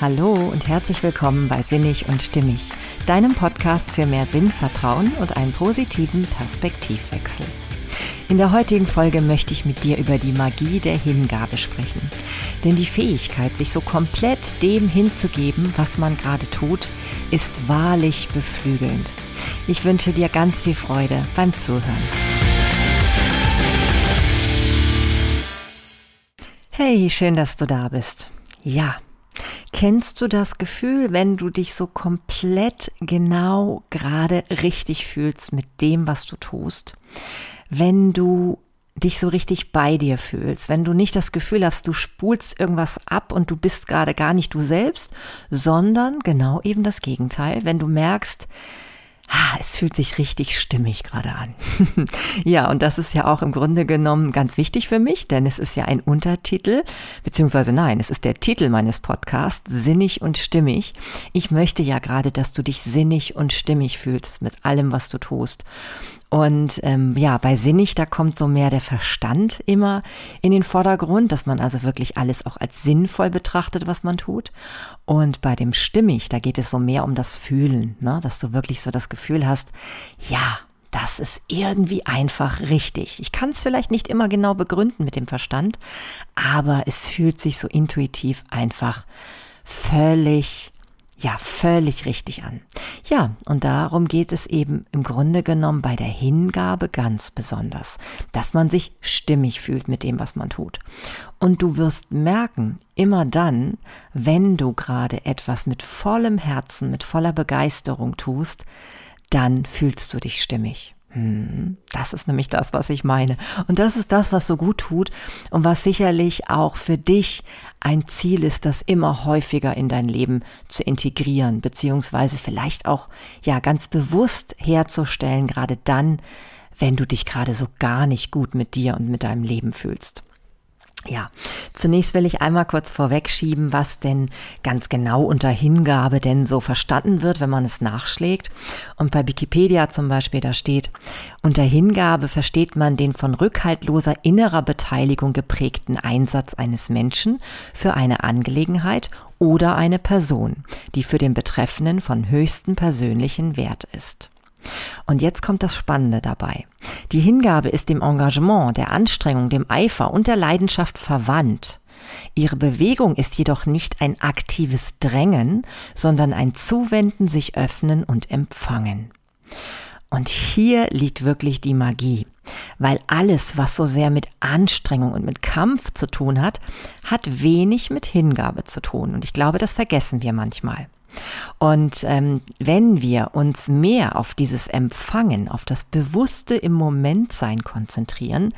Hallo und herzlich willkommen bei Sinnig und Stimmig, deinem Podcast für mehr Sinn, Vertrauen und einen positiven Perspektivwechsel. In der heutigen Folge möchte ich mit dir über die Magie der Hingabe sprechen. Denn die Fähigkeit, sich so komplett dem hinzugeben, was man gerade tut, ist wahrlich beflügelnd. Ich wünsche dir ganz viel Freude beim Zuhören. Hey, schön, dass du da bist. Ja, Kennst du das Gefühl, wenn du dich so komplett genau gerade richtig fühlst mit dem, was du tust? Wenn du dich so richtig bei dir fühlst, wenn du nicht das Gefühl hast, du spulst irgendwas ab und du bist gerade gar nicht du selbst, sondern genau eben das Gegenteil, wenn du merkst, es fühlt sich richtig stimmig gerade an. ja, und das ist ja auch im Grunde genommen ganz wichtig für mich, denn es ist ja ein Untertitel, beziehungsweise nein, es ist der Titel meines Podcasts, Sinnig und Stimmig. Ich möchte ja gerade, dass du dich sinnig und stimmig fühlst mit allem, was du tust. Und ähm, ja, bei sinnig, da kommt so mehr der Verstand immer in den Vordergrund, dass man also wirklich alles auch als sinnvoll betrachtet, was man tut. Und bei dem stimmig, da geht es so mehr um das Fühlen, ne? dass du wirklich so das Gefühl hast, ja, das ist irgendwie einfach richtig. Ich kann es vielleicht nicht immer genau begründen mit dem Verstand, aber es fühlt sich so intuitiv einfach völlig ja, völlig richtig an. Ja, und darum geht es eben im Grunde genommen bei der Hingabe ganz besonders, dass man sich stimmig fühlt mit dem, was man tut. Und du wirst merken, immer dann, wenn du gerade etwas mit vollem Herzen, mit voller Begeisterung tust, dann fühlst du dich stimmig. Hm, das ist nämlich das, was ich meine. Und das ist das, was so gut tut und was sicherlich auch für dich ein Ziel ist, das immer häufiger in dein Leben zu integrieren, beziehungsweise vielleicht auch ja ganz bewusst herzustellen, gerade dann, wenn du dich gerade so gar nicht gut mit dir und mit deinem Leben fühlst. Ja, zunächst will ich einmal kurz vorwegschieben, was denn ganz genau unter Hingabe denn so verstanden wird, wenn man es nachschlägt. Und bei Wikipedia zum Beispiel, da steht, unter Hingabe versteht man den von rückhaltloser innerer Beteiligung geprägten Einsatz eines Menschen für eine Angelegenheit oder eine Person, die für den Betreffenden von höchstem persönlichen Wert ist. Und jetzt kommt das Spannende dabei. Die Hingabe ist dem Engagement, der Anstrengung, dem Eifer und der Leidenschaft verwandt. Ihre Bewegung ist jedoch nicht ein aktives Drängen, sondern ein Zuwenden, sich öffnen und empfangen. Und hier liegt wirklich die Magie, weil alles, was so sehr mit Anstrengung und mit Kampf zu tun hat, hat wenig mit Hingabe zu tun. Und ich glaube, das vergessen wir manchmal. Und ähm, wenn wir uns mehr auf dieses Empfangen, auf das Bewusste im Moment sein konzentrieren,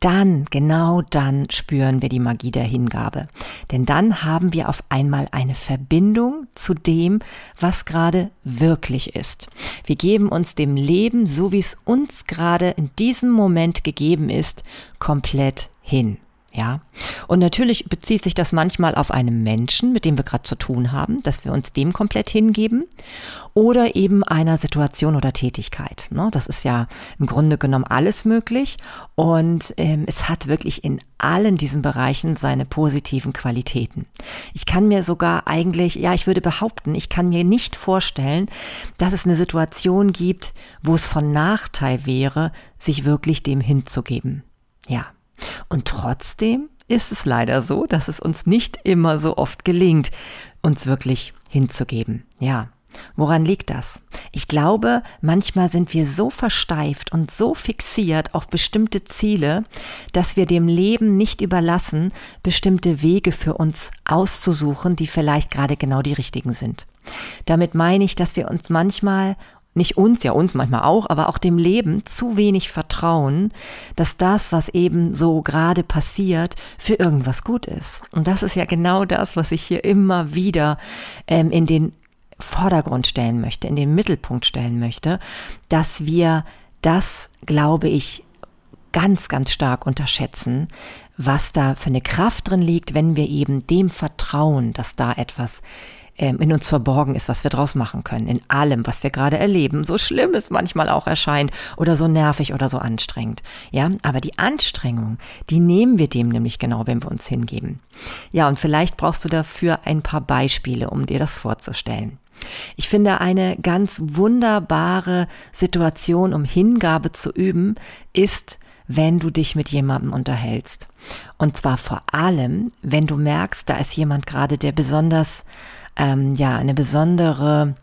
dann, genau dann spüren wir die Magie der Hingabe. Denn dann haben wir auf einmal eine Verbindung zu dem, was gerade wirklich ist. Wir geben uns dem Leben, so wie es uns gerade in diesem Moment gegeben ist, komplett hin. Ja. Und natürlich bezieht sich das manchmal auf einen Menschen, mit dem wir gerade zu tun haben, dass wir uns dem komplett hingeben oder eben einer Situation oder Tätigkeit. Ne? Das ist ja im Grunde genommen alles möglich und ähm, es hat wirklich in allen diesen Bereichen seine positiven Qualitäten. Ich kann mir sogar eigentlich, ja, ich würde behaupten, ich kann mir nicht vorstellen, dass es eine Situation gibt, wo es von Nachteil wäre, sich wirklich dem hinzugeben. Ja. Und trotzdem ist es leider so, dass es uns nicht immer so oft gelingt, uns wirklich hinzugeben. Ja. Woran liegt das? Ich glaube, manchmal sind wir so versteift und so fixiert auf bestimmte Ziele, dass wir dem Leben nicht überlassen, bestimmte Wege für uns auszusuchen, die vielleicht gerade genau die richtigen sind. Damit meine ich, dass wir uns manchmal nicht uns, ja uns manchmal auch, aber auch dem Leben zu wenig vertrauen, dass das, was eben so gerade passiert, für irgendwas gut ist. Und das ist ja genau das, was ich hier immer wieder ähm, in den Vordergrund stellen möchte, in den Mittelpunkt stellen möchte, dass wir das, glaube ich, ganz, ganz stark unterschätzen, was da für eine Kraft drin liegt, wenn wir eben dem vertrauen, dass da etwas ähm, in uns verborgen ist, was wir draus machen können, in allem, was wir gerade erleben, so schlimm es manchmal auch erscheint oder so nervig oder so anstrengend. Ja, aber die Anstrengung, die nehmen wir dem nämlich genau, wenn wir uns hingeben. Ja, und vielleicht brauchst du dafür ein paar Beispiele, um dir das vorzustellen. Ich finde, eine ganz wunderbare Situation, um Hingabe zu üben, ist, wenn du dich mit jemandem unterhältst. Und zwar vor allem, wenn du merkst, da ist jemand gerade, der besonders ähm, ja eine besondere,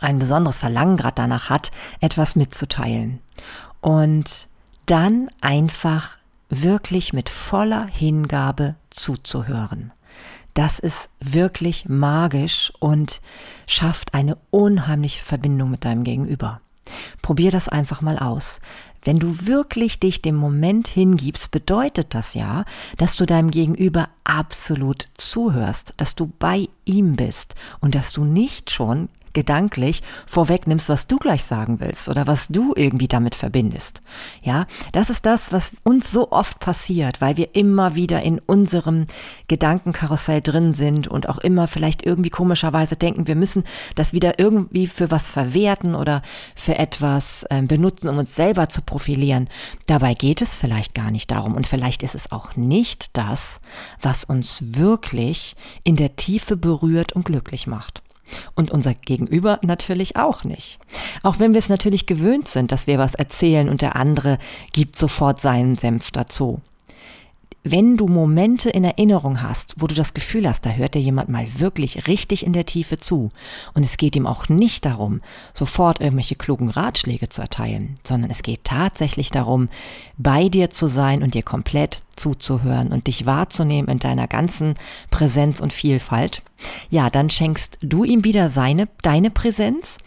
ein besonderes Verlangen gerade danach hat, etwas mitzuteilen. Und dann einfach wirklich mit voller Hingabe zuzuhören. Das ist wirklich magisch und schafft eine unheimliche Verbindung mit deinem Gegenüber. Probier das einfach mal aus. Wenn du wirklich dich dem Moment hingibst, bedeutet das ja, dass du deinem Gegenüber absolut zuhörst, dass du bei ihm bist und dass du nicht schon gedanklich vorwegnimmst, was du gleich sagen willst oder was du irgendwie damit verbindest. Ja, das ist das, was uns so oft passiert, weil wir immer wieder in unserem Gedankenkarussell drin sind und auch immer vielleicht irgendwie komischerweise denken, wir müssen das wieder irgendwie für was verwerten oder für etwas äh, benutzen, um uns selber zu profilieren. Dabei geht es vielleicht gar nicht darum und vielleicht ist es auch nicht das, was uns wirklich in der Tiefe berührt und glücklich macht. Und unser Gegenüber natürlich auch nicht. Auch wenn wir es natürlich gewöhnt sind, dass wir was erzählen und der andere gibt sofort seinen Senf dazu wenn du Momente in Erinnerung hast, wo du das Gefühl hast, da hört dir jemand mal wirklich richtig in der Tiefe zu und es geht ihm auch nicht darum, sofort irgendwelche klugen Ratschläge zu erteilen, sondern es geht tatsächlich darum, bei dir zu sein und dir komplett zuzuhören und dich wahrzunehmen in deiner ganzen Präsenz und Vielfalt, ja, dann schenkst du ihm wieder seine, deine Präsenz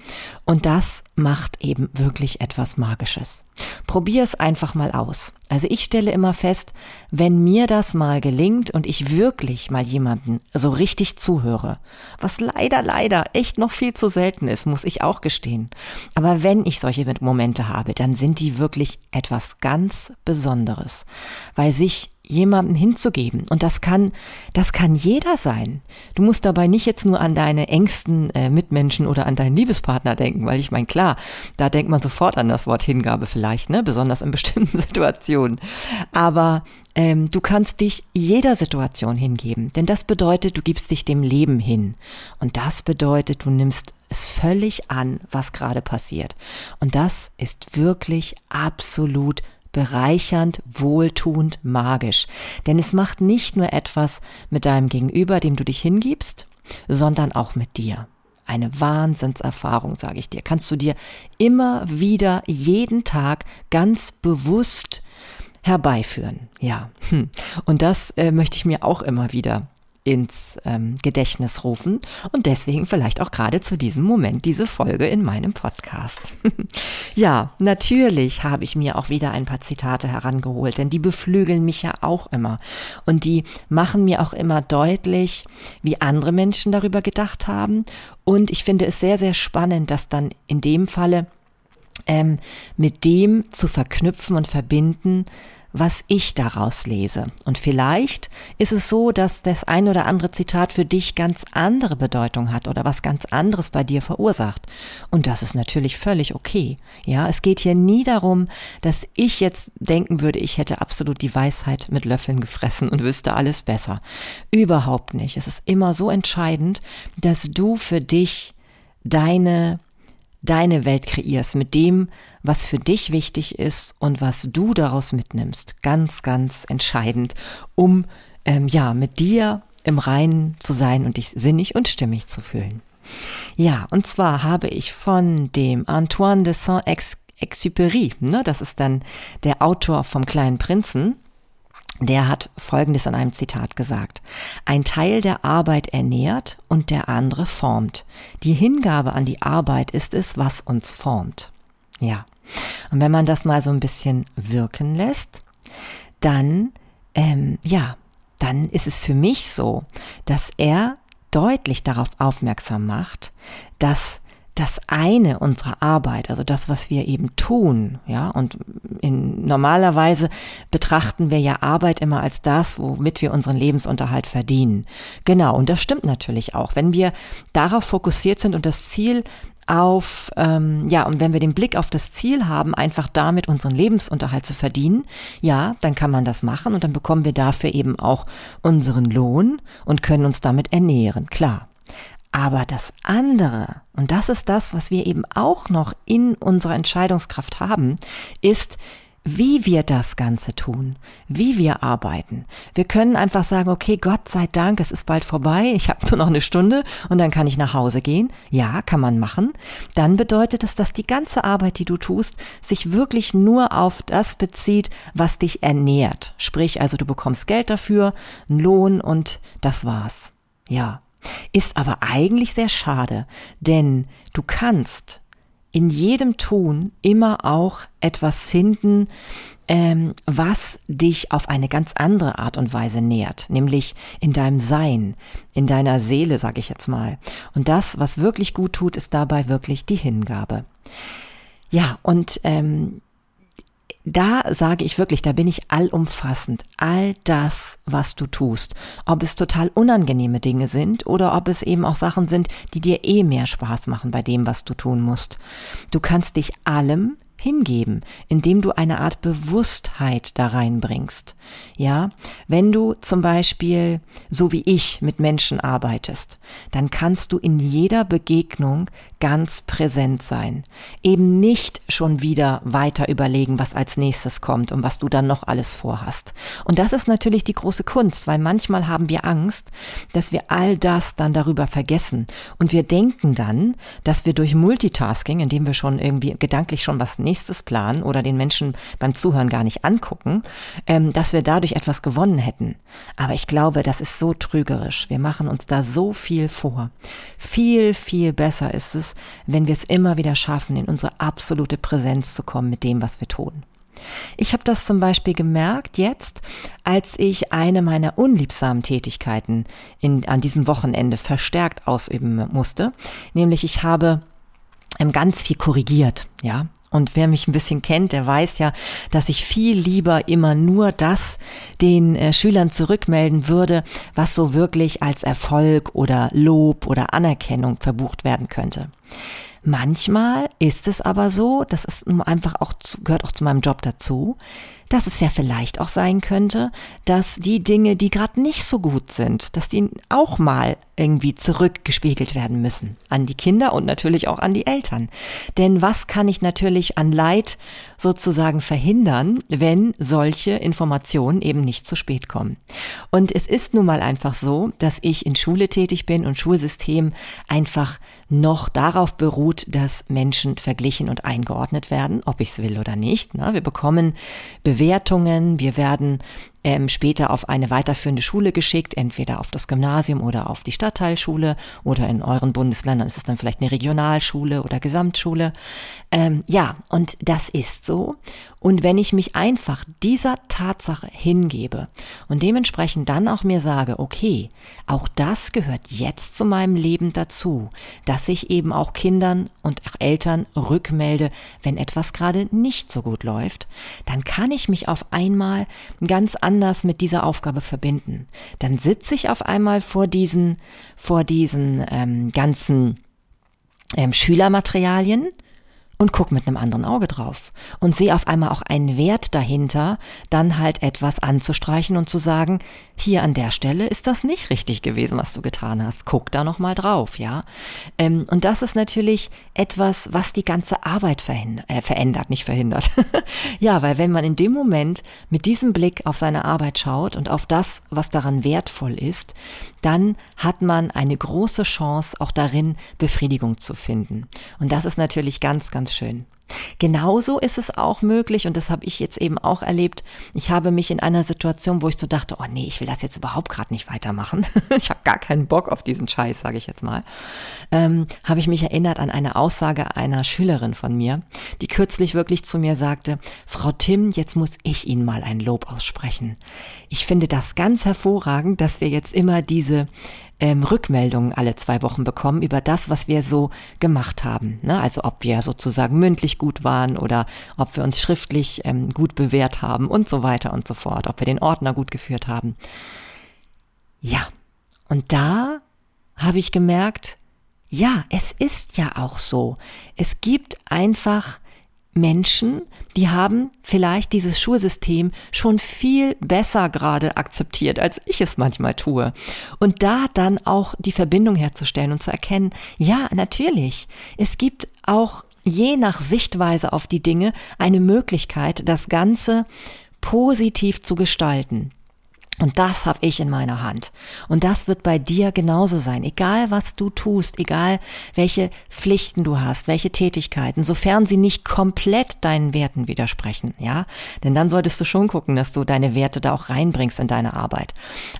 und das macht eben wirklich etwas Magisches. Probier es einfach mal aus. Also ich stelle immer fest, wenn mir das mal gelingt und ich wirklich mal jemanden so richtig zuhöre, was leider, leider echt noch viel zu selten ist, muss ich auch gestehen. Aber wenn ich solche Momente habe, dann sind die wirklich etwas ganz Besonderes, weil sich jemanden hinzugeben. Und das kann, das kann jeder sein. Du musst dabei nicht jetzt nur an deine engsten äh, Mitmenschen oder an deinen Liebespartner denken, weil ich meine, klar, da denkt man sofort an das Wort Hingabe vielleicht, ne, besonders in bestimmten Situationen. Aber ähm, du kannst dich jeder Situation hingeben, denn das bedeutet, du gibst dich dem Leben hin. Und das bedeutet, du nimmst es völlig an, was gerade passiert. Und das ist wirklich absolut bereichernd, wohltuend, magisch. Denn es macht nicht nur etwas mit deinem Gegenüber, dem du dich hingibst, sondern auch mit dir. Eine Wahnsinnserfahrung, sage ich dir. Kannst du dir immer wieder jeden Tag ganz bewusst herbeiführen. Ja, hm. und das äh, möchte ich mir auch immer wieder ins ähm, Gedächtnis rufen und deswegen vielleicht auch gerade zu diesem Moment diese Folge in meinem Podcast. ja, natürlich habe ich mir auch wieder ein paar Zitate herangeholt, denn die beflügeln mich ja auch immer und die machen mir auch immer deutlich, wie andere Menschen darüber gedacht haben und ich finde es sehr, sehr spannend, dass dann in dem Falle ähm, mit dem zu verknüpfen und verbinden, was ich daraus lese. Und vielleicht ist es so, dass das ein oder andere Zitat für dich ganz andere Bedeutung hat oder was ganz anderes bei dir verursacht. Und das ist natürlich völlig okay. Ja, es geht hier nie darum, dass ich jetzt denken würde, ich hätte absolut die Weisheit mit Löffeln gefressen und wüsste alles besser. Überhaupt nicht. Es ist immer so entscheidend, dass du für dich deine deine Welt kreierst, mit dem, was für dich wichtig ist und was du daraus mitnimmst. Ganz, ganz entscheidend, um ähm, ja mit dir im Reinen zu sein und dich sinnig und stimmig zu fühlen. Ja, und zwar habe ich von dem Antoine de Saint-Exupéry, ne, das ist dann der Autor vom kleinen Prinzen, der hat Folgendes in einem Zitat gesagt. Ein Teil der Arbeit ernährt und der andere formt. Die Hingabe an die Arbeit ist es, was uns formt. Ja. Und wenn man das mal so ein bisschen wirken lässt, dann, ähm, ja, dann ist es für mich so, dass er deutlich darauf aufmerksam macht, dass das eine unserer Arbeit, also das, was wir eben tun, ja, und in normalerweise betrachten wir ja Arbeit immer als das, womit wir unseren Lebensunterhalt verdienen. Genau, und das stimmt natürlich auch. Wenn wir darauf fokussiert sind und das Ziel auf, ähm, ja, und wenn wir den Blick auf das Ziel haben, einfach damit unseren Lebensunterhalt zu verdienen, ja, dann kann man das machen und dann bekommen wir dafür eben auch unseren Lohn und können uns damit ernähren, klar. Aber das andere, und das ist das, was wir eben auch noch in unserer Entscheidungskraft haben, ist, wie wir das Ganze tun, wie wir arbeiten. Wir können einfach sagen, okay, Gott sei Dank, es ist bald vorbei, ich habe nur noch eine Stunde und dann kann ich nach Hause gehen. Ja, kann man machen. Dann bedeutet es, dass die ganze Arbeit, die du tust, sich wirklich nur auf das bezieht, was dich ernährt. Sprich, also du bekommst Geld dafür, einen Lohn und das war's. Ja. Ist aber eigentlich sehr schade, denn du kannst in jedem Tun immer auch etwas finden, ähm, was dich auf eine ganz andere Art und Weise nährt, nämlich in deinem Sein, in deiner Seele, sage ich jetzt mal. Und das, was wirklich gut tut, ist dabei wirklich die Hingabe. Ja, und ähm, da sage ich wirklich, da bin ich allumfassend. All das, was du tust. Ob es total unangenehme Dinge sind oder ob es eben auch Sachen sind, die dir eh mehr Spaß machen bei dem, was du tun musst. Du kannst dich allem hingeben, indem du eine Art Bewusstheit da reinbringst. Ja, wenn du zum Beispiel, so wie ich, mit Menschen arbeitest, dann kannst du in jeder Begegnung ganz präsent sein. Eben nicht schon wieder weiter überlegen, was als nächstes kommt und was du dann noch alles vorhast. Und das ist natürlich die große Kunst, weil manchmal haben wir Angst, dass wir all das dann darüber vergessen. Und wir denken dann, dass wir durch Multitasking, indem wir schon irgendwie gedanklich schon was nächstes planen oder den Menschen beim Zuhören gar nicht angucken, ähm, dass wir dadurch etwas gewonnen hätten. Aber ich glaube, das ist so trügerisch. Wir machen uns da so viel vor. Viel, viel besser ist es, wenn wir es immer wieder schaffen, in unsere absolute Präsenz zu kommen mit dem, was wir tun. Ich habe das zum Beispiel gemerkt jetzt, als ich eine meiner unliebsamen Tätigkeiten in, an diesem Wochenende verstärkt ausüben musste. Nämlich ich habe ähm, ganz viel korrigiert, ja. Und wer mich ein bisschen kennt, der weiß ja, dass ich viel lieber immer nur das den äh, Schülern zurückmelden würde, was so wirklich als Erfolg oder Lob oder Anerkennung verbucht werden könnte. Manchmal ist es aber so, das ist einfach auch, gehört auch zu meinem Job dazu, dass es ja vielleicht auch sein könnte, dass die Dinge, die gerade nicht so gut sind, dass die auch mal irgendwie zurückgespiegelt werden müssen an die Kinder und natürlich auch an die Eltern. Denn was kann ich natürlich an Leid sozusagen verhindern, wenn solche Informationen eben nicht zu spät kommen? Und es ist nun mal einfach so, dass ich in Schule tätig bin und Schulsystem einfach noch darauf beruht, dass Menschen verglichen und eingeordnet werden, ob ich es will oder nicht. Ne? Wir bekommen Bewertungen, wir werden ähm, später auf eine weiterführende Schule geschickt, entweder auf das Gymnasium oder auf die Stadtteilschule oder in euren Bundesländern ist es dann vielleicht eine Regionalschule oder Gesamtschule. Ähm, ja, und das ist so. Und wenn ich mich einfach dieser Tatsache hingebe und dementsprechend dann auch mir sage, okay, auch das gehört jetzt zu meinem Leben dazu, dass ich eben auch Kindern und auch Eltern rückmelde, wenn etwas gerade nicht so gut läuft, dann kann ich mich auf einmal ganz anders mit dieser Aufgabe verbinden. Dann sitze ich auf einmal vor diesen, vor diesen ähm, ganzen ähm, Schülermaterialien und guck mit einem anderen Auge drauf und sehe auf einmal auch einen Wert dahinter, dann halt etwas anzustreichen und zu sagen, hier an der Stelle ist das nicht richtig gewesen, was du getan hast. Guck da noch mal drauf, ja. Ähm, und das ist natürlich etwas, was die ganze Arbeit äh, verändert, nicht verhindert. ja, weil wenn man in dem Moment mit diesem Blick auf seine Arbeit schaut und auf das, was daran wertvoll ist, dann hat man eine große Chance, auch darin Befriedigung zu finden. Und das ist natürlich ganz, ganz schön. Genauso ist es auch möglich, und das habe ich jetzt eben auch erlebt, ich habe mich in einer Situation, wo ich so dachte, oh nee, ich will das jetzt überhaupt gerade nicht weitermachen. ich habe gar keinen Bock auf diesen Scheiß, sage ich jetzt mal, ähm, habe ich mich erinnert an eine Aussage einer Schülerin von mir, die kürzlich wirklich zu mir sagte, Frau Tim, jetzt muss ich Ihnen mal ein Lob aussprechen. Ich finde das ganz hervorragend, dass wir jetzt immer diese ähm, Rückmeldungen alle zwei Wochen bekommen über das, was wir so gemacht haben. Ne? Also ob wir sozusagen mündlich gut waren oder ob wir uns schriftlich ähm, gut bewährt haben und so weiter und so fort, ob wir den Ordner gut geführt haben. Ja, und da habe ich gemerkt, ja, es ist ja auch so. Es gibt einfach Menschen, die haben vielleicht dieses Schulsystem schon viel besser gerade akzeptiert, als ich es manchmal tue. Und da dann auch die Verbindung herzustellen und zu erkennen, ja, natürlich, es gibt auch je nach Sichtweise auf die Dinge eine Möglichkeit, das Ganze positiv zu gestalten. Und das habe ich in meiner Hand. Und das wird bei dir genauso sein. Egal was du tust, egal welche Pflichten du hast, welche Tätigkeiten, sofern sie nicht komplett deinen Werten widersprechen, ja. Denn dann solltest du schon gucken, dass du deine Werte da auch reinbringst in deine Arbeit.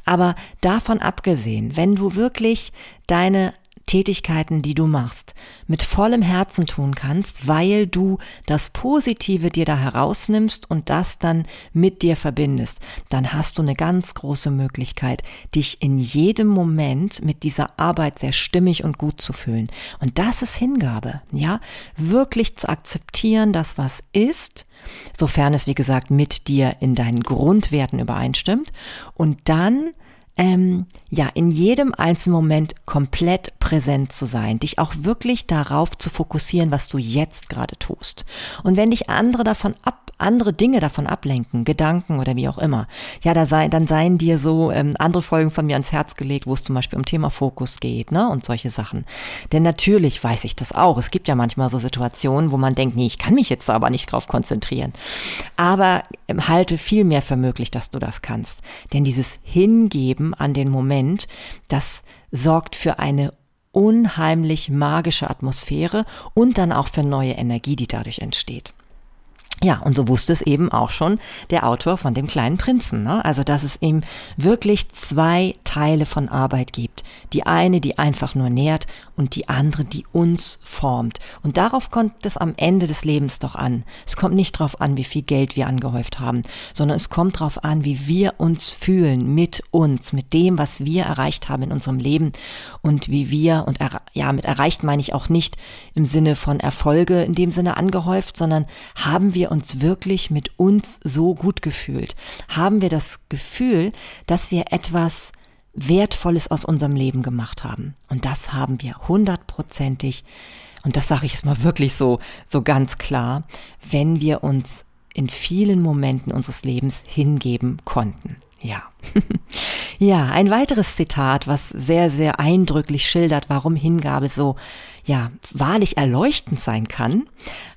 Aber davon abgesehen, wenn du wirklich deine Tätigkeiten, die du machst, mit vollem Herzen tun kannst, weil du das Positive dir da herausnimmst und das dann mit dir verbindest, dann hast du eine ganz große Möglichkeit, dich in jedem Moment mit dieser Arbeit sehr stimmig und gut zu fühlen. Und das ist Hingabe, ja, wirklich zu akzeptieren, dass was ist, sofern es wie gesagt mit dir in deinen Grundwerten übereinstimmt und dann ähm, ja, in jedem einzelnen Moment komplett präsent zu sein, dich auch wirklich darauf zu fokussieren, was du jetzt gerade tust. Und wenn dich andere davon ab andere Dinge davon ablenken, Gedanken oder wie auch immer, ja, da sei, dann seien dir so ähm, andere Folgen von mir ans Herz gelegt, wo es zum Beispiel um Thema Fokus geht, ne, und solche Sachen. Denn natürlich weiß ich das auch. Es gibt ja manchmal so Situationen, wo man denkt, nee, ich kann mich jetzt aber nicht drauf konzentrieren. Aber ähm, halte viel mehr für möglich, dass du das kannst. Denn dieses Hingeben an den Moment, das sorgt für eine unheimlich magische Atmosphäre und dann auch für neue Energie, die dadurch entsteht. Ja, und so wusste es eben auch schon der Autor von dem kleinen Prinzen. Ne? Also, dass es eben wirklich zwei Teile von Arbeit gibt. Die eine, die einfach nur nährt und die andere, die uns formt. Und darauf kommt es am Ende des Lebens doch an. Es kommt nicht darauf an, wie viel Geld wir angehäuft haben, sondern es kommt darauf an, wie wir uns fühlen mit uns, mit dem, was wir erreicht haben in unserem Leben und wie wir, und ja, mit erreicht meine ich auch nicht im Sinne von Erfolge in dem Sinne angehäuft, sondern haben wir uns wirklich mit uns so gut gefühlt? Haben wir das Gefühl, dass wir etwas Wertvolles aus unserem Leben gemacht haben? Und das haben wir hundertprozentig. Und das sage ich jetzt mal wirklich so, so ganz klar, wenn wir uns in vielen Momenten unseres Lebens hingeben konnten. Ja. ja, ein weiteres Zitat, was sehr, sehr eindrücklich schildert, warum Hingabe so, ja, wahrlich erleuchtend sein kann,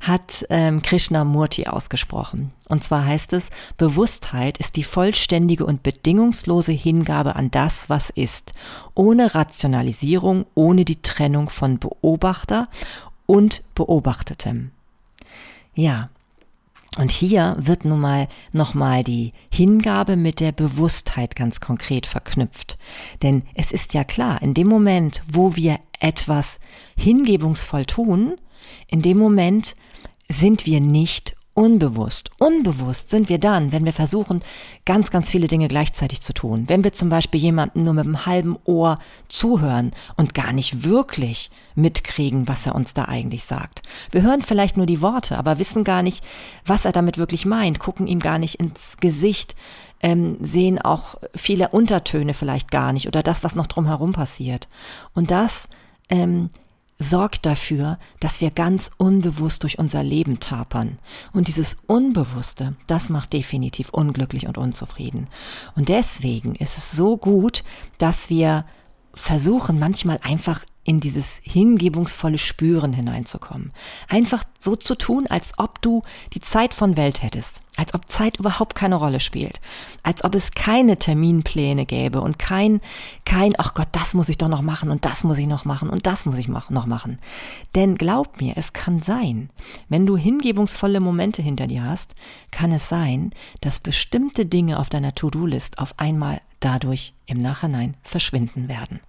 hat ähm, Krishnamurti ausgesprochen. Und zwar heißt es, Bewusstheit ist die vollständige und bedingungslose Hingabe an das, was ist, ohne Rationalisierung, ohne die Trennung von Beobachter und Beobachtetem. Ja, und hier wird nun mal nochmal die Hingabe mit der Bewusstheit ganz konkret verknüpft. Denn es ist ja klar, in dem Moment, wo wir etwas hingebungsvoll tun, in dem Moment sind wir nicht Unbewusst. Unbewusst sind wir dann, wenn wir versuchen, ganz, ganz viele Dinge gleichzeitig zu tun. Wenn wir zum Beispiel jemanden nur mit einem halben Ohr zuhören und gar nicht wirklich mitkriegen, was er uns da eigentlich sagt. Wir hören vielleicht nur die Worte, aber wissen gar nicht, was er damit wirklich meint, gucken ihm gar nicht ins Gesicht, ähm, sehen auch viele Untertöne vielleicht gar nicht oder das, was noch drumherum passiert. Und das ähm, sorgt dafür, dass wir ganz unbewusst durch unser Leben tapern. Und dieses Unbewusste, das macht definitiv unglücklich und unzufrieden. Und deswegen ist es so gut, dass wir versuchen, manchmal einfach in dieses hingebungsvolle Spüren hineinzukommen. Einfach so zu tun, als ob du die Zeit von Welt hättest, als ob Zeit überhaupt keine Rolle spielt, als ob es keine Terminpläne gäbe und kein, kein, ach Gott, das muss ich doch noch machen und das muss ich noch machen und das muss ich noch machen. Denn glaub mir, es kann sein, wenn du hingebungsvolle Momente hinter dir hast, kann es sein, dass bestimmte Dinge auf deiner To-Do-List auf einmal dadurch im Nachhinein verschwinden werden.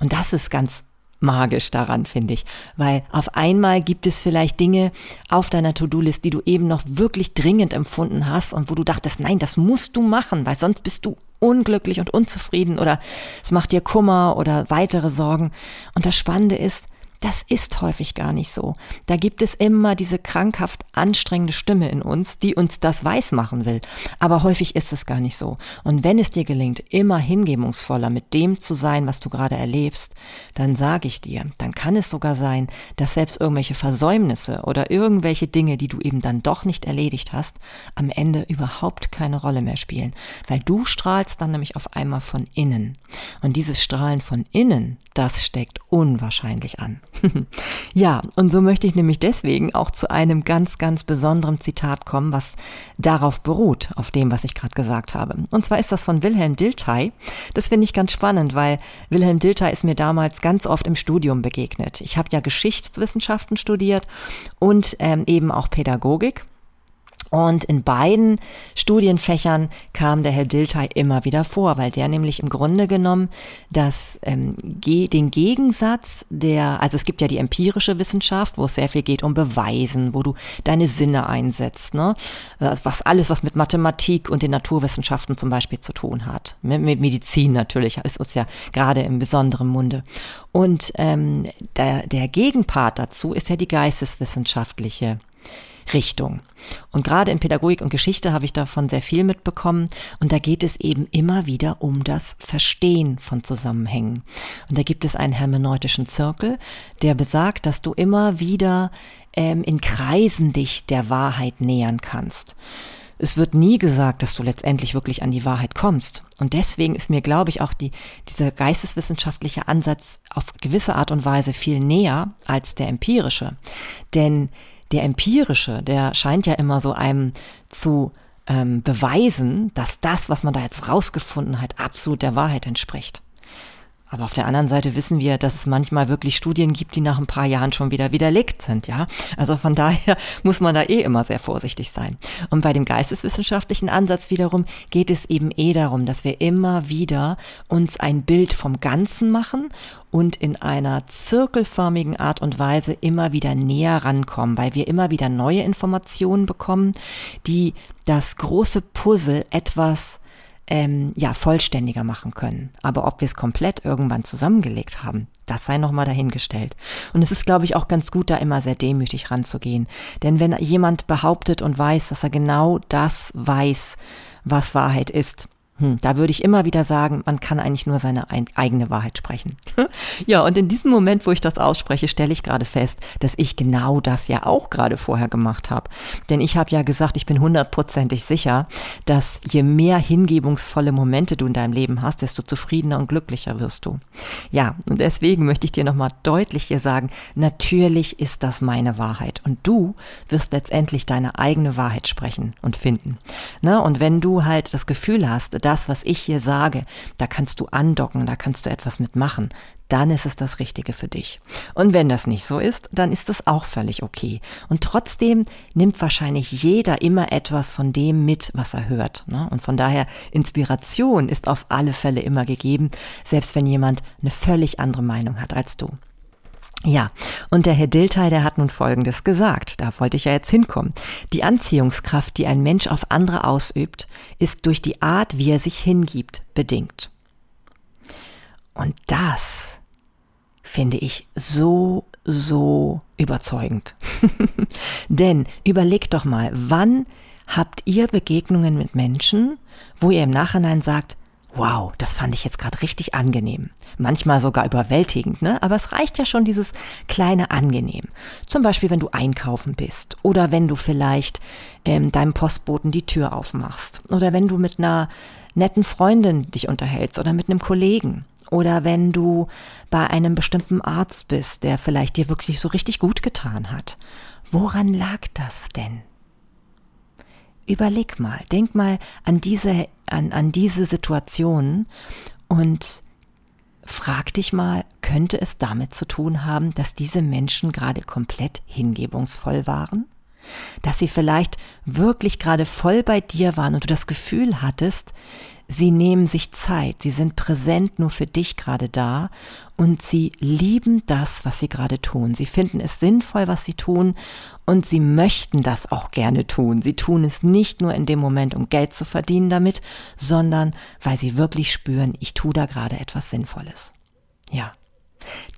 Und das ist ganz magisch daran, finde ich. Weil auf einmal gibt es vielleicht Dinge auf deiner To-Do-List, die du eben noch wirklich dringend empfunden hast und wo du dachtest, nein, das musst du machen, weil sonst bist du unglücklich und unzufrieden oder es macht dir Kummer oder weitere Sorgen. Und das Spannende ist, das ist häufig gar nicht so. Da gibt es immer diese krankhaft anstrengende Stimme in uns, die uns das weismachen will. Aber häufig ist es gar nicht so. Und wenn es dir gelingt, immer hingebungsvoller mit dem zu sein, was du gerade erlebst, dann sage ich dir, dann kann es sogar sein, dass selbst irgendwelche Versäumnisse oder irgendwelche Dinge, die du eben dann doch nicht erledigt hast, am Ende überhaupt keine Rolle mehr spielen. Weil du strahlst dann nämlich auf einmal von innen. Und dieses Strahlen von innen, das steckt unwahrscheinlich an. ja, und so möchte ich nämlich deswegen auch zu einem ganz, ganz besonderen Zitat kommen, was darauf beruht, auf dem, was ich gerade gesagt habe. Und zwar ist das von Wilhelm Dilthey. Das finde ich ganz spannend, weil Wilhelm Dilthey ist mir damals ganz oft im Studium begegnet. Ich habe ja Geschichtswissenschaften studiert und ähm, eben auch Pädagogik. Und in beiden Studienfächern kam der Herr Dilthey immer wieder vor, weil der nämlich im Grunde genommen das, ähm, den Gegensatz der, also es gibt ja die empirische Wissenschaft, wo es sehr viel geht um Beweisen, wo du deine Sinne einsetzt, ne? was alles, was mit Mathematik und den Naturwissenschaften zum Beispiel zu tun hat. Mit, mit Medizin natürlich ist uns ja gerade im besonderen Munde. Und ähm, der, der Gegenpart dazu ist ja die geisteswissenschaftliche Richtung. Und gerade in Pädagogik und Geschichte habe ich davon sehr viel mitbekommen. Und da geht es eben immer wieder um das Verstehen von Zusammenhängen. Und da gibt es einen hermeneutischen Zirkel, der besagt, dass du immer wieder ähm, in Kreisen dich der Wahrheit nähern kannst. Es wird nie gesagt, dass du letztendlich wirklich an die Wahrheit kommst. Und deswegen ist mir, glaube ich, auch die, dieser geisteswissenschaftliche Ansatz auf gewisse Art und Weise viel näher als der empirische. Denn der empirische, der scheint ja immer so einem zu ähm, beweisen, dass das, was man da jetzt rausgefunden hat, absolut der Wahrheit entspricht. Aber auf der anderen Seite wissen wir, dass es manchmal wirklich Studien gibt, die nach ein paar Jahren schon wieder widerlegt sind, ja. Also von daher muss man da eh immer sehr vorsichtig sein. Und bei dem geisteswissenschaftlichen Ansatz wiederum geht es eben eh darum, dass wir immer wieder uns ein Bild vom Ganzen machen und in einer zirkelförmigen Art und Weise immer wieder näher rankommen, weil wir immer wieder neue Informationen bekommen, die das große Puzzle etwas ähm, ja, vollständiger machen können. Aber ob wir es komplett irgendwann zusammengelegt haben, das sei nochmal dahingestellt. Und es ist, glaube ich, auch ganz gut, da immer sehr demütig ranzugehen. Denn wenn jemand behauptet und weiß, dass er genau das weiß, was Wahrheit ist, hm, da würde ich immer wieder sagen, man kann eigentlich nur seine eigene Wahrheit sprechen. ja, und in diesem Moment, wo ich das ausspreche, stelle ich gerade fest, dass ich genau das ja auch gerade vorher gemacht habe. Denn ich habe ja gesagt, ich bin hundertprozentig sicher, dass je mehr hingebungsvolle Momente du in deinem Leben hast, desto zufriedener und glücklicher wirst du. Ja, und deswegen möchte ich dir nochmal deutlich hier sagen, natürlich ist das meine Wahrheit. Und du wirst letztendlich deine eigene Wahrheit sprechen und finden. Na, und wenn du halt das Gefühl hast, das, was ich hier sage, da kannst du andocken, da kannst du etwas mitmachen, dann ist es das Richtige für dich. Und wenn das nicht so ist, dann ist das auch völlig okay. Und trotzdem nimmt wahrscheinlich jeder immer etwas von dem mit, was er hört. Ne? Und von daher, Inspiration ist auf alle Fälle immer gegeben, selbst wenn jemand eine völlig andere Meinung hat als du. Ja, und der Herr Dilthey, der hat nun Folgendes gesagt, da wollte ich ja jetzt hinkommen. Die Anziehungskraft, die ein Mensch auf andere ausübt, ist durch die Art, wie er sich hingibt, bedingt. Und das finde ich so, so überzeugend. Denn überlegt doch mal, wann habt ihr Begegnungen mit Menschen, wo ihr im Nachhinein sagt, wow, das fand ich jetzt gerade richtig angenehm. Manchmal sogar überwältigend, ne? Aber es reicht ja schon dieses kleine angenehm. Zum Beispiel, wenn du einkaufen bist oder wenn du vielleicht ähm, deinem Postboten die Tür aufmachst oder wenn du mit einer netten Freundin dich unterhältst oder mit einem Kollegen oder wenn du bei einem bestimmten Arzt bist, der vielleicht dir wirklich so richtig gut getan hat. Woran lag das denn? Überleg mal, denk mal an diese, an, an diese Situation und frag dich mal, könnte es damit zu tun haben, dass diese Menschen gerade komplett hingebungsvoll waren? Dass sie vielleicht wirklich gerade voll bei dir waren und du das Gefühl hattest, sie nehmen sich Zeit, sie sind präsent nur für dich gerade da und sie lieben das, was sie gerade tun. Sie finden es sinnvoll, was sie tun und sie möchten das auch gerne tun. Sie tun es nicht nur in dem Moment, um Geld zu verdienen damit, sondern weil sie wirklich spüren, ich tue da gerade etwas Sinnvolles. Ja,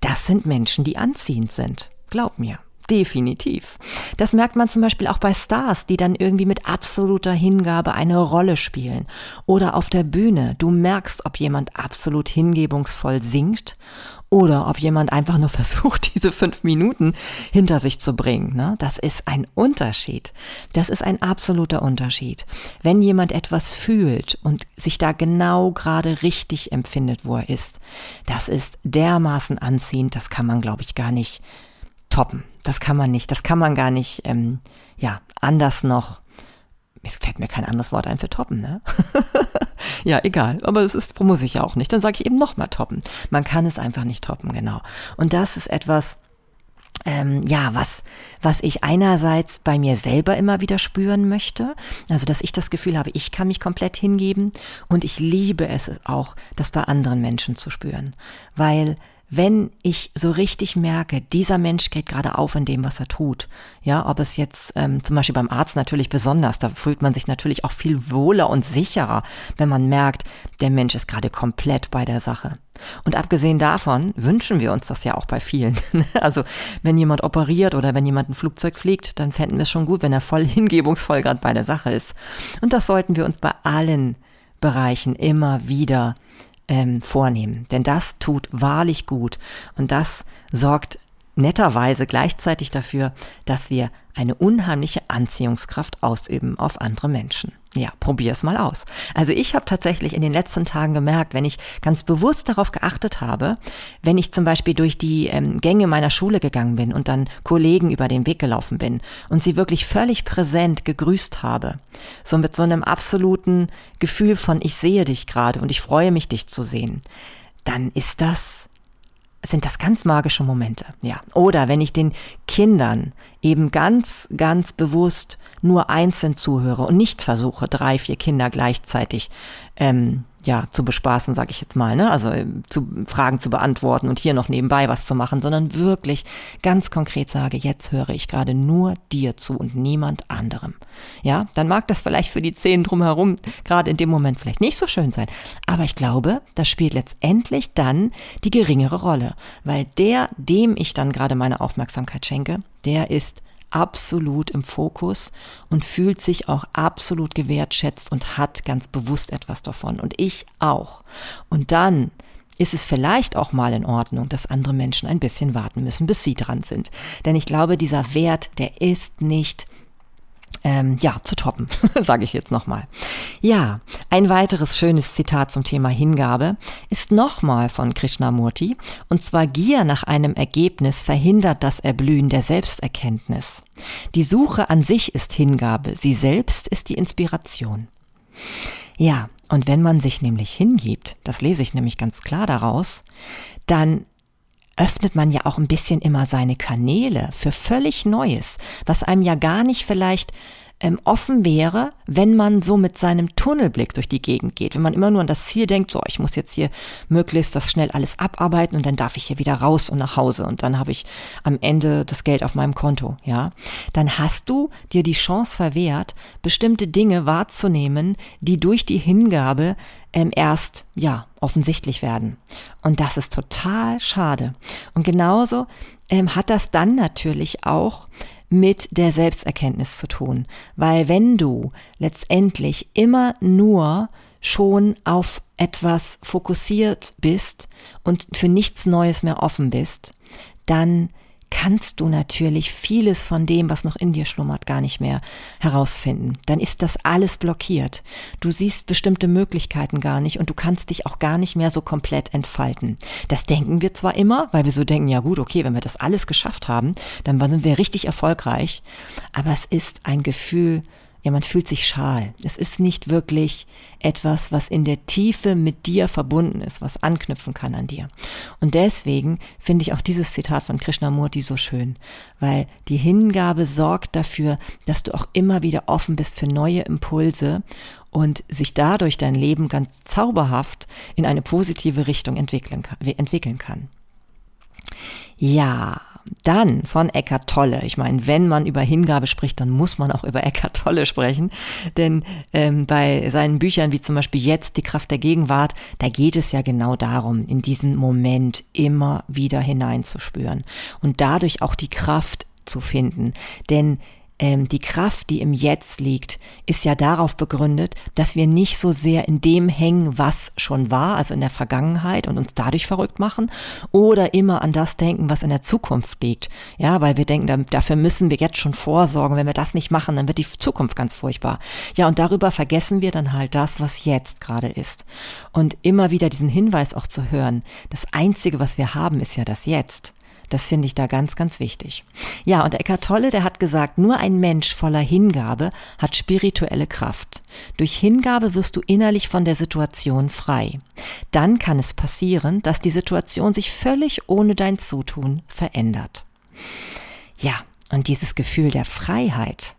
das sind Menschen, die anziehend sind. Glaub mir. Definitiv. Das merkt man zum Beispiel auch bei Stars, die dann irgendwie mit absoluter Hingabe eine Rolle spielen. Oder auf der Bühne. Du merkst, ob jemand absolut hingebungsvoll singt oder ob jemand einfach nur versucht, diese fünf Minuten hinter sich zu bringen. Ne? Das ist ein Unterschied. Das ist ein absoluter Unterschied. Wenn jemand etwas fühlt und sich da genau gerade richtig empfindet, wo er ist, das ist dermaßen anziehend, das kann man, glaube ich, gar nicht toppen. Das kann man nicht. Das kann man gar nicht, ähm, ja, anders noch. Es fällt mir kein anderes Wort ein für toppen, ne? ja, egal. Aber es ist, muss ich ja auch nicht. Dann sage ich eben nochmal toppen. Man kann es einfach nicht toppen, genau. Und das ist etwas, ähm, ja, was, was ich einerseits bei mir selber immer wieder spüren möchte, also dass ich das Gefühl habe, ich kann mich komplett hingeben und ich liebe es auch, das bei anderen Menschen zu spüren, weil wenn ich so richtig merke, dieser Mensch geht gerade auf in dem, was er tut. Ja, ob es jetzt ähm, zum Beispiel beim Arzt natürlich besonders, da fühlt man sich natürlich auch viel wohler und sicherer, wenn man merkt, der Mensch ist gerade komplett bei der Sache. Und abgesehen davon wünschen wir uns das ja auch bei vielen. also wenn jemand operiert oder wenn jemand ein Flugzeug fliegt, dann fänden wir es schon gut, wenn er voll hingebungsvoll gerade bei der Sache ist. Und das sollten wir uns bei allen Bereichen immer wieder ähm, vornehmen. Denn das tut wahrlich gut und das sorgt netterweise gleichzeitig dafür, dass wir eine unheimliche Anziehungskraft ausüben auf andere Menschen. Ja, probier es mal aus. Also ich habe tatsächlich in den letzten Tagen gemerkt, wenn ich ganz bewusst darauf geachtet habe, wenn ich zum Beispiel durch die ähm, Gänge meiner Schule gegangen bin und dann Kollegen über den Weg gelaufen bin und sie wirklich völlig präsent gegrüßt habe, so mit so einem absoluten Gefühl von ich sehe dich gerade und ich freue mich, dich zu sehen, dann ist das sind das ganz magische Momente, ja. Oder wenn ich den Kindern eben ganz, ganz bewusst nur einzeln zuhöre und nicht versuche, drei, vier Kinder gleichzeitig ähm, ja, zu bespaßen, sage ich jetzt mal, ne? Also äh, zu Fragen zu beantworten und hier noch nebenbei was zu machen, sondern wirklich ganz konkret sage, jetzt höre ich gerade nur dir zu und niemand anderem. Ja, dann mag das vielleicht für die Zehn drumherum gerade in dem Moment vielleicht nicht so schön sein, aber ich glaube, das spielt letztendlich dann die geringere Rolle, weil der, dem ich dann gerade meine Aufmerksamkeit schenke, der ist absolut im Fokus und fühlt sich auch absolut gewertschätzt und hat ganz bewusst etwas davon. Und ich auch. Und dann ist es vielleicht auch mal in Ordnung, dass andere Menschen ein bisschen warten müssen, bis sie dran sind. Denn ich glaube, dieser Wert, der ist nicht ähm, ja, zu toppen, sage ich jetzt nochmal. Ja, ein weiteres schönes Zitat zum Thema Hingabe ist nochmal von Krishnamurti, und zwar Gier nach einem Ergebnis verhindert das Erblühen der Selbsterkenntnis. Die Suche an sich ist Hingabe, sie selbst ist die Inspiration. Ja, und wenn man sich nämlich hingibt, das lese ich nämlich ganz klar daraus, dann öffnet man ja auch ein bisschen immer seine Kanäle für völlig Neues, was einem ja gar nicht vielleicht ähm, offen wäre, wenn man so mit seinem Tunnelblick durch die Gegend geht. Wenn man immer nur an das Ziel denkt, so, ich muss jetzt hier möglichst das schnell alles abarbeiten und dann darf ich hier wieder raus und nach Hause und dann habe ich am Ende das Geld auf meinem Konto, ja. Dann hast du dir die Chance verwehrt, bestimmte Dinge wahrzunehmen, die durch die Hingabe ähm, erst, ja, offensichtlich werden. Und das ist total schade. Und genauso ähm, hat das dann natürlich auch mit der Selbsterkenntnis zu tun. Weil wenn du letztendlich immer nur schon auf etwas fokussiert bist und für nichts Neues mehr offen bist, dann kannst du natürlich vieles von dem, was noch in dir schlummert, gar nicht mehr herausfinden. Dann ist das alles blockiert. Du siehst bestimmte Möglichkeiten gar nicht und du kannst dich auch gar nicht mehr so komplett entfalten. Das denken wir zwar immer, weil wir so denken, ja gut, okay, wenn wir das alles geschafft haben, dann sind wir richtig erfolgreich, aber es ist ein Gefühl, ja, man fühlt sich schal. Es ist nicht wirklich etwas, was in der Tiefe mit dir verbunden ist, was anknüpfen kann an dir. Und deswegen finde ich auch dieses Zitat von Krishnamurti so schön, weil die Hingabe sorgt dafür, dass du auch immer wieder offen bist für neue Impulse und sich dadurch dein Leben ganz zauberhaft in eine positive Richtung entwickeln kann. Entwickeln kann. Ja, dann von Eckart Tolle. Ich meine, wenn man über Hingabe spricht, dann muss man auch über Eckart Tolle sprechen. Denn ähm, bei seinen Büchern, wie zum Beispiel jetzt Die Kraft der Gegenwart, da geht es ja genau darum, in diesen Moment immer wieder hineinzuspüren und dadurch auch die Kraft zu finden. Denn ähm, die Kraft, die im Jetzt liegt, ist ja darauf begründet, dass wir nicht so sehr in dem hängen, was schon war, also in der Vergangenheit und uns dadurch verrückt machen, oder immer an das denken, was in der Zukunft liegt. Ja, weil wir denken, dafür müssen wir jetzt schon vorsorgen. Wenn wir das nicht machen, dann wird die Zukunft ganz furchtbar. Ja, und darüber vergessen wir dann halt das, was jetzt gerade ist. Und immer wieder diesen Hinweis auch zu hören, das Einzige, was wir haben, ist ja das Jetzt. Das finde ich da ganz, ganz wichtig. Ja, und Eckart Tolle, der hat gesagt, nur ein Mensch voller Hingabe hat spirituelle Kraft. Durch Hingabe wirst du innerlich von der Situation frei. Dann kann es passieren, dass die Situation sich völlig ohne dein Zutun verändert. Ja, und dieses Gefühl der Freiheit,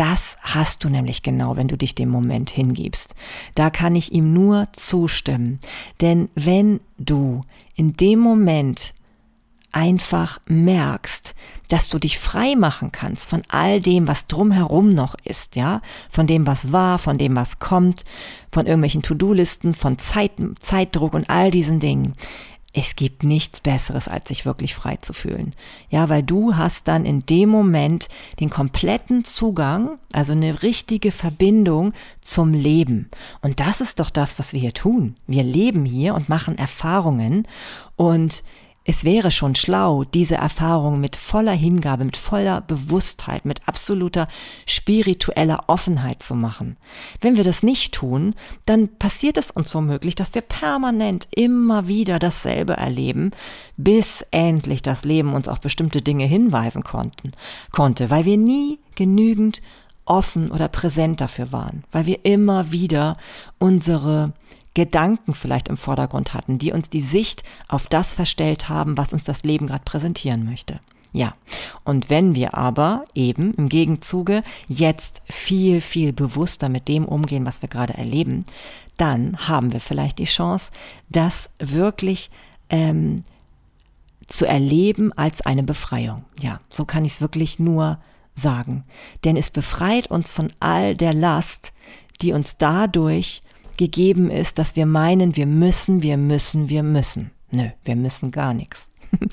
das hast du nämlich genau, wenn du dich dem Moment hingibst. Da kann ich ihm nur zustimmen. Denn wenn du in dem Moment einfach merkst, dass du dich frei machen kannst von all dem, was drumherum noch ist, ja, von dem, was war, von dem, was kommt, von irgendwelchen To-Do-Listen, von Zeit, Zeitdruck und all diesen Dingen. Es gibt nichts Besseres, als sich wirklich frei zu fühlen. Ja, weil du hast dann in dem Moment den kompletten Zugang, also eine richtige Verbindung zum Leben. Und das ist doch das, was wir hier tun. Wir leben hier und machen Erfahrungen und es wäre schon schlau, diese Erfahrung mit voller Hingabe, mit voller Bewusstheit, mit absoluter spiritueller Offenheit zu machen. Wenn wir das nicht tun, dann passiert es uns womöglich, dass wir permanent immer wieder dasselbe erleben, bis endlich das Leben uns auf bestimmte Dinge hinweisen konnten, konnte, weil wir nie genügend offen oder präsent dafür waren, weil wir immer wieder unsere Gedanken vielleicht im Vordergrund hatten, die uns die Sicht auf das verstellt haben, was uns das Leben gerade präsentieren möchte. Ja, und wenn wir aber eben im Gegenzuge jetzt viel, viel bewusster mit dem umgehen, was wir gerade erleben, dann haben wir vielleicht die Chance, das wirklich ähm, zu erleben als eine Befreiung. Ja, so kann ich es wirklich nur sagen. Denn es befreit uns von all der Last, die uns dadurch gegeben ist, dass wir meinen, wir müssen, wir müssen, wir müssen. Nö, wir müssen gar nichts.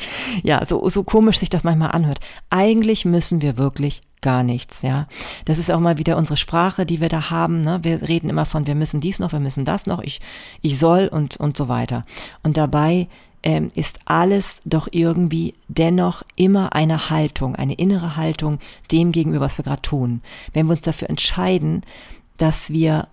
ja, so, so komisch sich das manchmal anhört. Eigentlich müssen wir wirklich gar nichts, ja. Das ist auch mal wieder unsere Sprache, die wir da haben. Ne? Wir reden immer von, wir müssen dies noch, wir müssen das noch, ich, ich soll und, und so weiter. Und dabei ähm, ist alles doch irgendwie dennoch immer eine Haltung, eine innere Haltung dem gegenüber, was wir gerade tun. Wenn wir uns dafür entscheiden, dass wir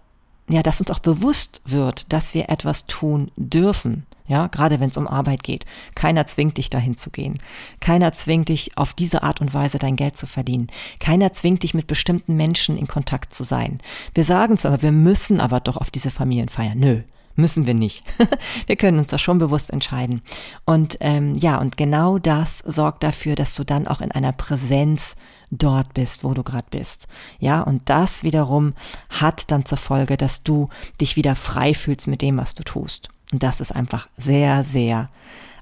ja, dass uns auch bewusst wird, dass wir etwas tun dürfen. Ja, gerade wenn es um Arbeit geht. Keiner zwingt dich dahin zu gehen. Keiner zwingt dich auf diese Art und Weise dein Geld zu verdienen. Keiner zwingt dich mit bestimmten Menschen in Kontakt zu sein. Wir sagen zwar, wir müssen aber doch auf diese Familienfeier. Nö, Müssen wir nicht. wir können uns da schon bewusst entscheiden. Und ähm, ja, und genau das sorgt dafür, dass du dann auch in einer Präsenz dort bist, wo du gerade bist. Ja, und das wiederum hat dann zur Folge, dass du dich wieder frei fühlst mit dem, was du tust. Und das ist einfach sehr, sehr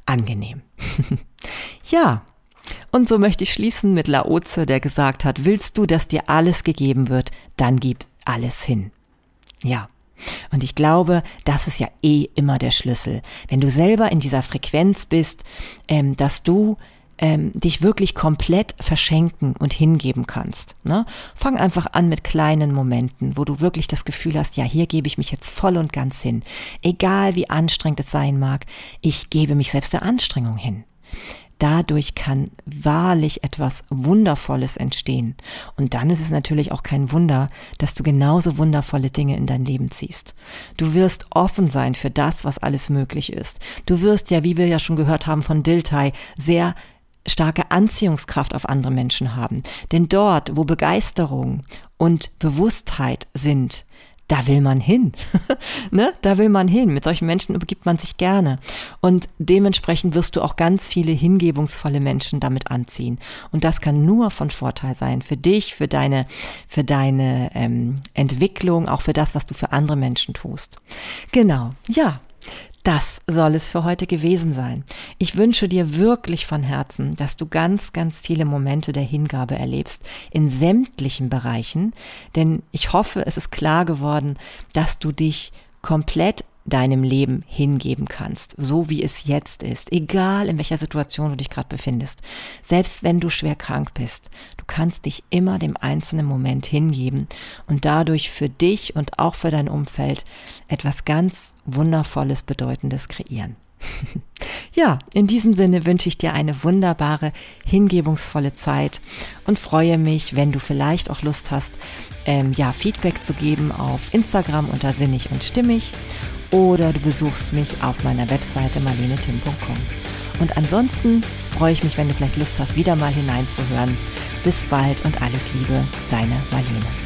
angenehm. ja, und so möchte ich schließen mit Laoze, der gesagt hat, willst du, dass dir alles gegeben wird, dann gib alles hin. Ja, und ich glaube, das ist ja eh immer der Schlüssel. Wenn du selber in dieser Frequenz bist, ähm, dass du ähm, dich wirklich komplett verschenken und hingeben kannst. Ne? Fang einfach an mit kleinen Momenten, wo du wirklich das Gefühl hast, ja, hier gebe ich mich jetzt voll und ganz hin. Egal wie anstrengend es sein mag, ich gebe mich selbst der Anstrengung hin dadurch kann wahrlich etwas Wundervolles entstehen. Und dann ist es natürlich auch kein Wunder, dass du genauso wundervolle Dinge in dein Leben ziehst. Du wirst offen sein für das, was alles möglich ist. Du wirst ja, wie wir ja schon gehört haben von Diltai, sehr starke Anziehungskraft auf andere Menschen haben. Denn dort, wo Begeisterung und Bewusstheit sind, da will man hin. ne? Da will man hin. Mit solchen Menschen begibt man sich gerne. Und dementsprechend wirst du auch ganz viele hingebungsvolle Menschen damit anziehen. Und das kann nur von Vorteil sein für dich, für deine, für deine ähm, Entwicklung, auch für das, was du für andere Menschen tust. Genau. Ja. Das soll es für heute gewesen sein. Ich wünsche dir wirklich von Herzen, dass du ganz, ganz viele Momente der Hingabe erlebst in sämtlichen Bereichen, denn ich hoffe, es ist klar geworden, dass du dich komplett deinem Leben hingeben kannst, so wie es jetzt ist, egal in welcher Situation du dich gerade befindest. Selbst wenn du schwer krank bist, du kannst dich immer dem einzelnen Moment hingeben und dadurch für dich und auch für dein Umfeld etwas ganz Wundervolles, Bedeutendes kreieren. ja, in diesem Sinne wünsche ich dir eine wunderbare, hingebungsvolle Zeit und freue mich, wenn du vielleicht auch Lust hast, ähm, ja, Feedback zu geben auf Instagram unter sinnig und stimmig oder du besuchst mich auf meiner Webseite marlenetim.com. Und ansonsten freue ich mich, wenn du vielleicht Lust hast, wieder mal hineinzuhören. Bis bald und alles Liebe, deine Marlene.